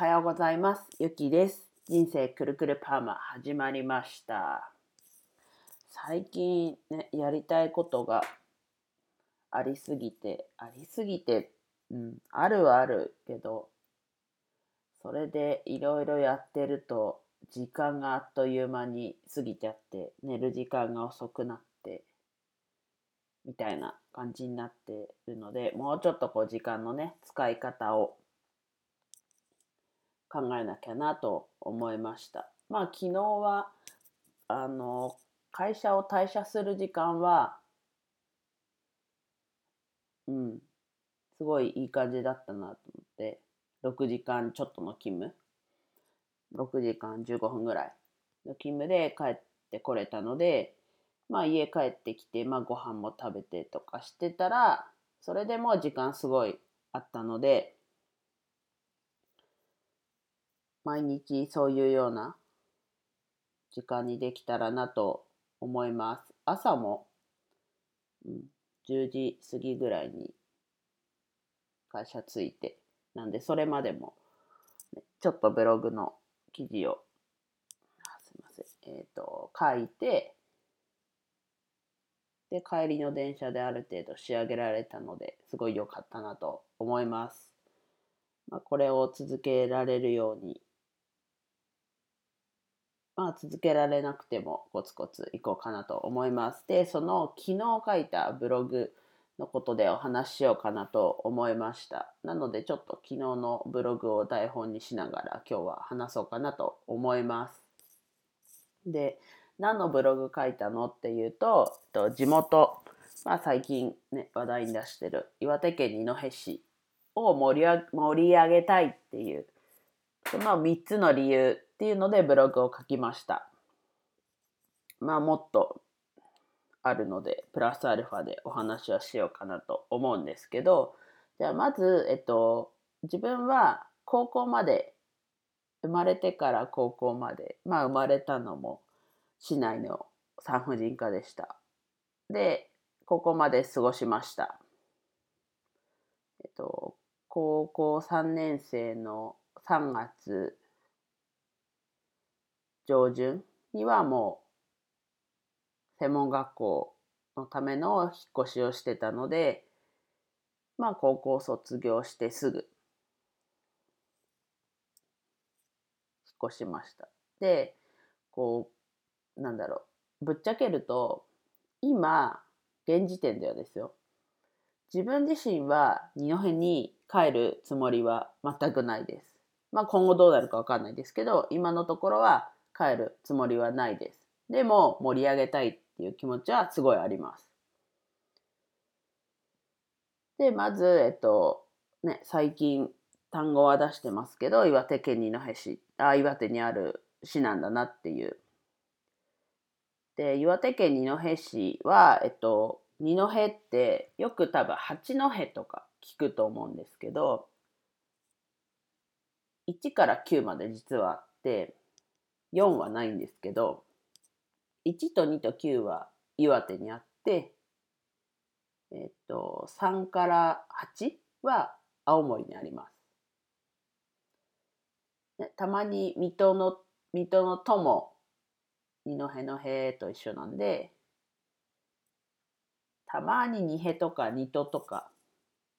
はようございます。ゆきです。人生くるくるパーマ始まりました。最近ね、やりたいことがありすぎて、ありすぎて、うん、あるはあるけど、それでいろいろやってると、時間があっという間に過ぎちゃって、寝る時間が遅くなって、みたいな感じになってるので、もうちょっとこう時間のね、使い方を考えなきゃなと思いました。まあ昨日はあの会社を退社する時間はうんすごいいい感じだったなと思って6時間ちょっとの勤務6時間15分ぐらいの勤務で帰ってこれたのでまあ家帰ってきて、まあ、ご飯も食べてとかしてたらそれでもう時間すごいあったので毎日そういうような時間にできたらなと思います。朝も、うん、10時過ぎぐらいに会社着いて、なんでそれまでも、ね、ちょっとブログの記事を、すいません、えっ、と、書いて、で、帰りの電車である程度仕上げられたので、すごい良かったなと思います。まあ、これを続けられるように、まあ、続けられなくてもコツコツいこうかなと思います。で、その昨日書いたブログのことでお話ししようかなと思いました。なので、ちょっと昨日のブログを台本にしながら今日は話そうかなと思います。で、何のブログ書いたのっていうと、地元、まあ、最近ね、話題に出してる岩手県二戸市を盛り上げたいっていうその3つの理由っていうのでブログを書きました。まあもっとあるのでプラスアルファでお話をしようかなと思うんですけど。じゃあまずえっと自分は高校まで生まれてから高校までまあ生まれたのも市内の産婦人科でした。で高校まで過ごしました。えっと高校3年生の3月上旬にはもう専門学校のための引っ越しをしてたのでまあ高校卒業してすぐ引っ越しました。でこうなんだろうぶっちゃけると今現時点ではですよ自分自身は二戸に帰るつもりは全くないです。まあ今後どうなるかわかんないですけど、今のところは帰るつもりはないです。でも盛り上げたいっていう気持ちはすごいあります。で、まず、えっと、ね、最近単語は出してますけど、岩手県二戸市、あ、岩手にある市なんだなっていう。で、岩手県二戸市は、えっと、二戸ってよく多分八戸とか聞くと思うんですけど1から9まで実はあって4はないんですけど1と2と9は岩手にあってえっと3から8は青森にあります。たまに水戸の水戸の「と」も二戸の「へ」と一緒なんでたまに二戸とか二戸とか、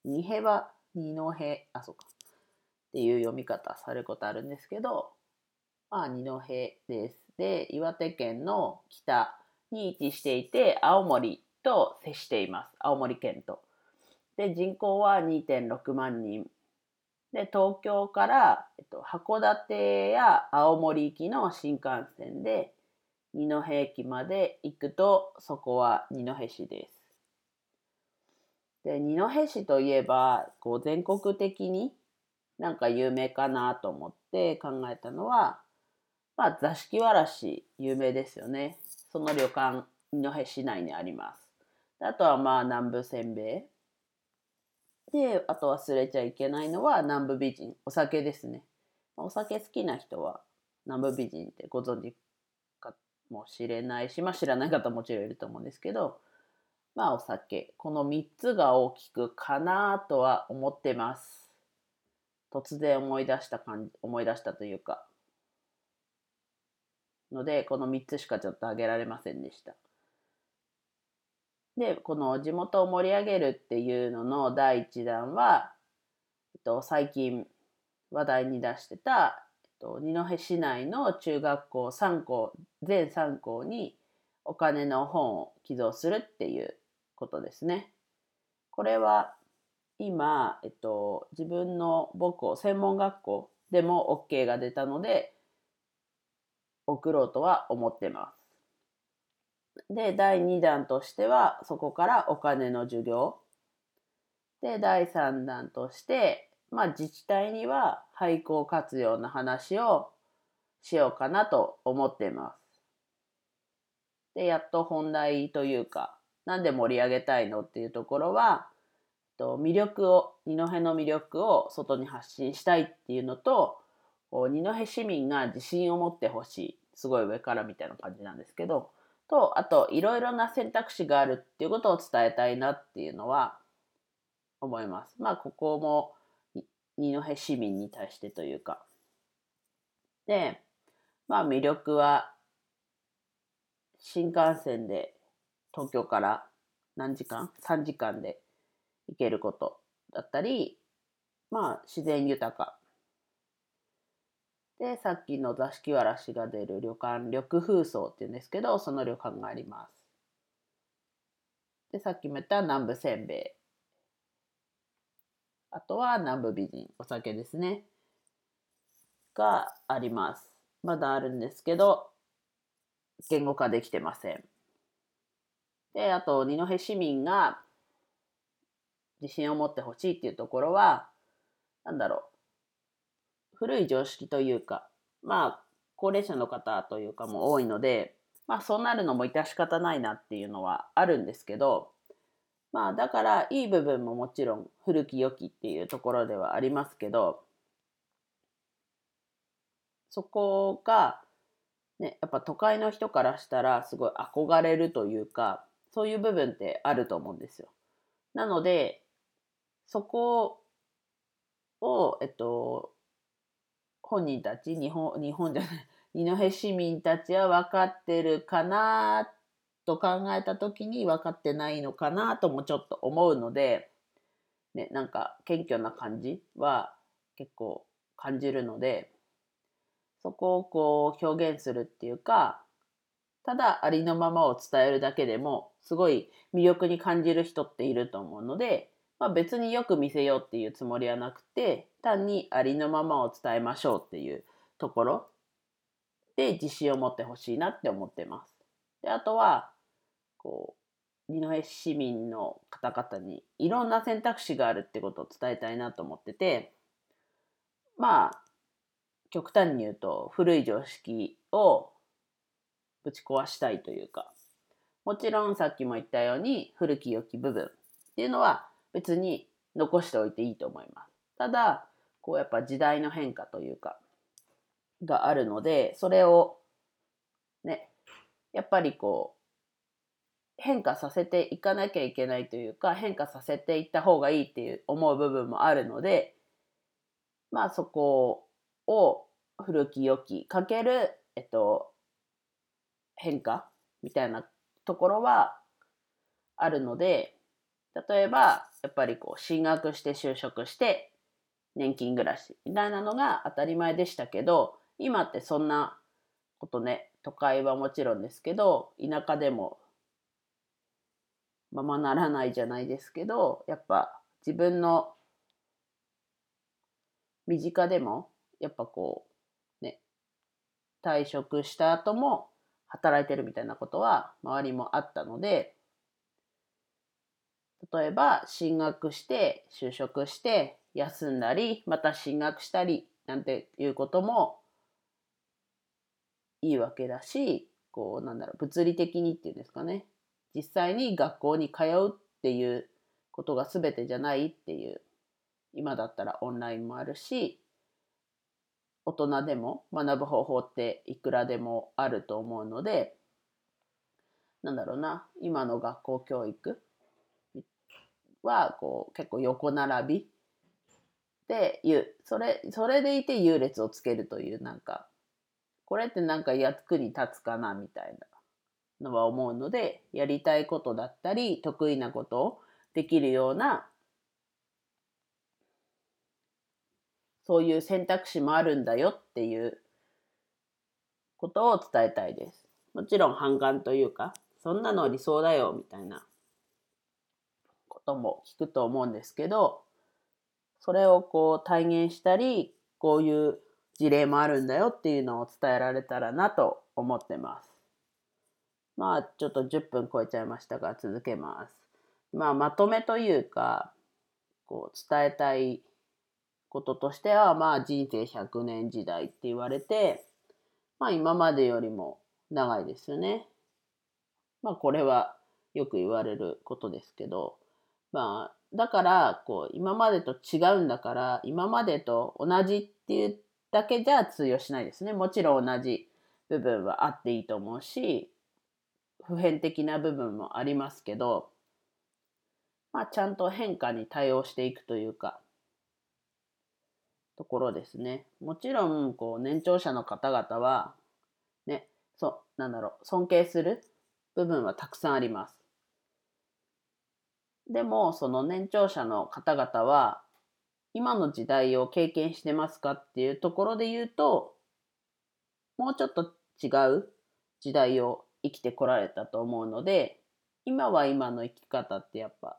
二戸は二戸、あ、そうか。っていう読み方されることあるんですけど、まあ二戸です。で、岩手県の北に位置していて、青森と接しています。青森県と。で、人口は2.6万人。で、東京から、えっと、函館や青森行きの新幹線で、二戸駅まで行くと、そこは二戸市です。で二戸市といえばこう全国的になんか有名かなと思って考えたのは、まあ、座敷わらし有名ですよね。その旅館二戸市内にあります。あとはまあ南部せんべい。であと忘れちゃいけないのは南部美人。お酒ですね。お酒好きな人は南部美人ってご存知かもしれないし、まあ、知らない方もちろんいると思うんですけどまあお酒。この3つが大きくかなとは思ってます。突然思い出した感じ、思い出したというか、ので、この3つしかちょっと挙げられませんでした。で、この地元を盛り上げるっていうのの第1弾は、えっと、最近話題に出してた、えっと、二戸市内の中学校3校、全3校にお金の本を寄贈するっていうことですね。これは今、えっと、自分の母校、専門学校でも OK が出たので、送ろうとは思ってます。で、第2弾としては、そこからお金の授業。で、第3弾として、まあ自治体には廃校活用の話をしようかなと思ってます。で、やっと本題というか、なんで盛り上げたいのっていうところは、と魅力を二戸の魅力を外に発信したいっていうのと二戸市民が自信を持ってほしいすごい上からみたいな感じなんですけどとあといろいろな選択肢があるっていうことを伝えたいなっていうのは思います。まあここも二戸市民に対してというか。でまあ魅力は新幹線で東京から何時間 ?3 時間で行けることだったり、まあ自然豊か。で、さっきの座敷わらしが出る旅館、緑風荘っていうんですけど、その旅館があります。で、さっきも言った南部せんべい。あとは南部美人、お酒ですね。があります。まだあるんですけど、言語化できてません。で、あと、二戸市民が自信を持ってほしいっていうところは、なんだろう。古い常識というか、まあ、高齢者の方というかも多いので、まあ、そうなるのも致し方ないなっていうのはあるんですけど、まあ、だから、いい部分ももちろん古き良きっていうところではありますけど、そこが、ね、やっぱ都会の人からしたらすごい憧れるというか、そういう部分ってあると思うんですよ。なので、そこを、えっと、本人たち、日本、日本じゃない、二戸市民たちは分かってるかなと考えた時に分かってないのかなともちょっと思うので、ね、なんか謙虚な感じは結構感じるので、そこをこう表現するっていうか、ただありのままを伝えるだけでもすごい魅力に感じる人っていると思うので、まあ、別によく見せようっていうつもりはなくて単にありのままを伝えましょうっていうところで自信を持ってほしいなって思ってます。であとはこう二戸市民の方々にいろんな選択肢があるってことを伝えたいなと思っててまあ極端に言うと古い常識をぶち壊したいというかもちろんさっきも言ったように古き良き部分っていうのは別に残しておいていいと思います。ただ、こうやっぱ時代の変化というか、があるので、それをね、やっぱりこう、変化させていかなきゃいけないというか、変化させていった方がいいっていう思う部分もあるので、まあそこを古き良きかける、えっと、変化みたいなところはあるので、例えば、やっぱりこう、進学して就職して、年金暮らしみたいなのが当たり前でしたけど、今ってそんなことね、都会はもちろんですけど、田舎でもままならないじゃないですけど、やっぱ自分の身近でも、やっぱこう、ね、退職した後も働いてるみたいなことは周りもあったので、例えば進学して就職して休んだりまた進学したりなんていうこともいいわけだしこうなんだろう物理的にっていうんですかね。実際に学校に通うっていうことが全てじゃないっていう今だったらオンラインもあるし大人でも学ぶ方法っていくらでもあると思うのでなんだろうな今の学校教育はこう結構横並びで、優。それ、それでいて優劣をつけるという、なんか、これってなんか役に立つかなみたいなのは思うので、やりたいことだったり、得意なことをできるような、そういう選択肢もあるんだよっていうことを伝えたいです。もちろん反感というか、そんなの理想だよみたいなことも聞くと思うんですけど、それをこう体現したり、こういう事例もあるんだよっていうのを伝えられたらなと思ってます。まあちょっと10分超えちゃいましたが続けます。まあまとめというか、こう伝えたいこととしては、まあ人生100年時代って言われて、まあ今までよりも長いですよね。まあこれはよく言われることですけど、まあだからこう今までと違うんだから今までと同じっていうだけじゃ通用しないですね。もちろん同じ部分はあっていいと思うし普遍的な部分もありますけど、まあ、ちゃんと変化に対応していくというかところですね。もちろんこう年長者の方々はねそうなんだろう尊敬する部分はたくさんあります。でもその年長者の方々は今の時代を経験してますかっていうところで言うともうちょっと違う時代を生きてこられたと思うので今は今の生き方ってやっぱ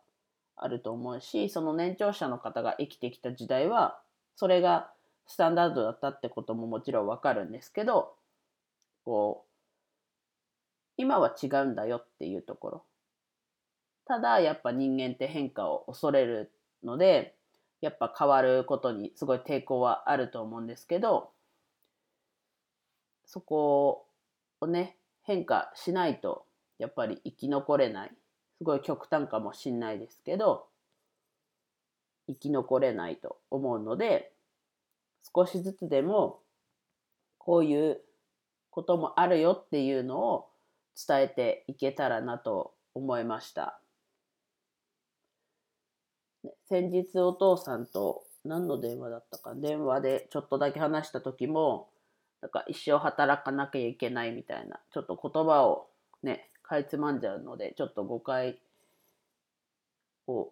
あると思うしその年長者の方が生きてきた時代はそれがスタンダードだったってことももちろんわかるんですけどこう今は違うんだよっていうところ。ただやっぱ人間って変化を恐れるのでやっぱ変わることにすごい抵抗はあると思うんですけどそこをね変化しないとやっぱり生き残れないすごい極端かもしんないですけど生き残れないと思うので少しずつでもこういうこともあるよっていうのを伝えていけたらなと思いました。先日お父さんと何の電話だったか電話でちょっとだけ話した時もなんか一生働かなきゃいけないみたいなちょっと言葉をねかいつまんじゃうのでちょっと誤解を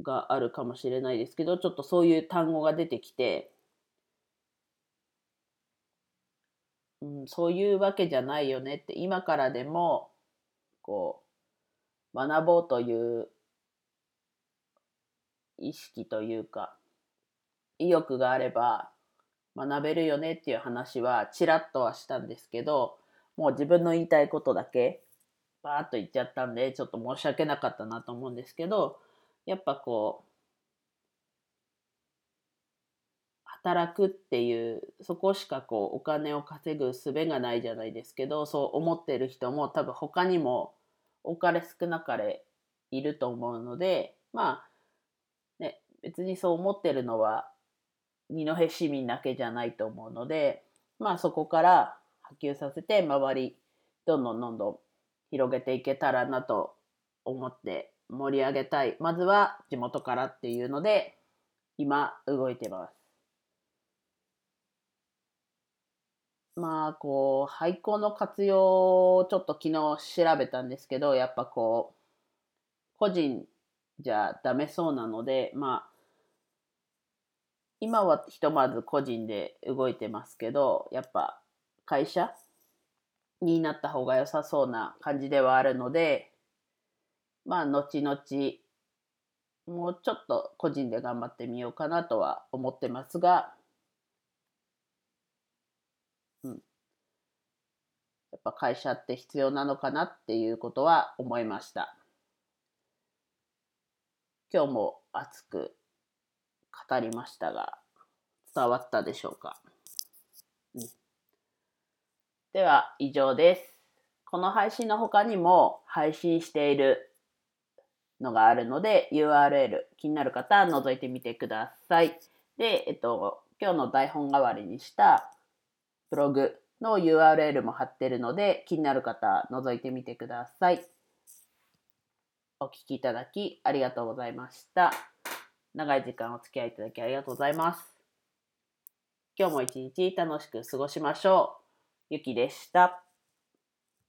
があるかもしれないですけどちょっとそういう単語が出てきて、うん、そういうわけじゃないよねって今からでもこう学ぼうという意識というか意欲があれば学べるよねっていう話はちらっとはしたんですけどもう自分の言いたいことだけバーッと言っちゃったんでちょっと申し訳なかったなと思うんですけどやっぱこう働くっていうそこしかこうお金を稼ぐ術がないじゃないですけどそう思ってる人も多分他にも多かれ少なかれいると思うのでまあ別にそう思ってるのは二戸市民だけじゃないと思うのでまあそこから波及させて周りどんどんどんどん広げていけたらなと思って盛り上げたいまずは地元からっていうので今動いてます。まあこう廃校の活用をちょっと昨日調べたんですけどやっぱこう個人じゃダメそうなのでまあ今はひとまず個人で動いてますけどやっぱ会社になった方が良さそうな感じではあるのでまあ後々もうちょっと個人で頑張ってみようかなとは思ってますがうんやっぱ会社って必要なのかなっていうことは思いました。今日も熱く語りましたが伝わったでしょうか、うん、では以上です。この配信の他にも配信しているのがあるので URL 気になる方は覗いてみてください。で、えっと、今日の台本代わりにしたブログの URL も貼ってるので、気になる方、覗いてみてください。お聴きいただきありがとうございました。長い時間お付き合いいただきありがとうございます。今日も一日楽しく過ごしましょう。ゆきでした。